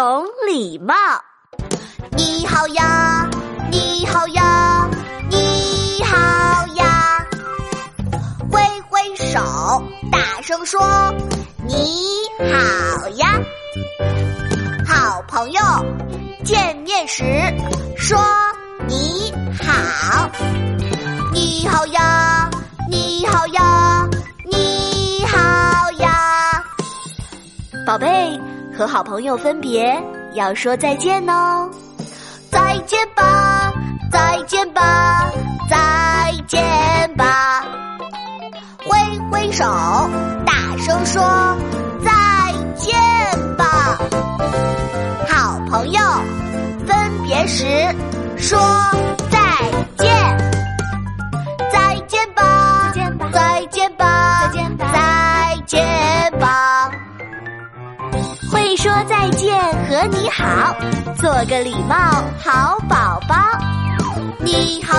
懂礼貌。你好呀，你好呀，你好呀，挥挥手，大声说你好呀。好朋友见面时说你好，你好呀，你好呀，你好呀。宝贝，和好朋友分别要说再见哦。再见吧，再见吧，再见吧！挥挥手，大声说再见吧！好朋友，分别时说说再见和你好，做个礼貌好宝宝。你好，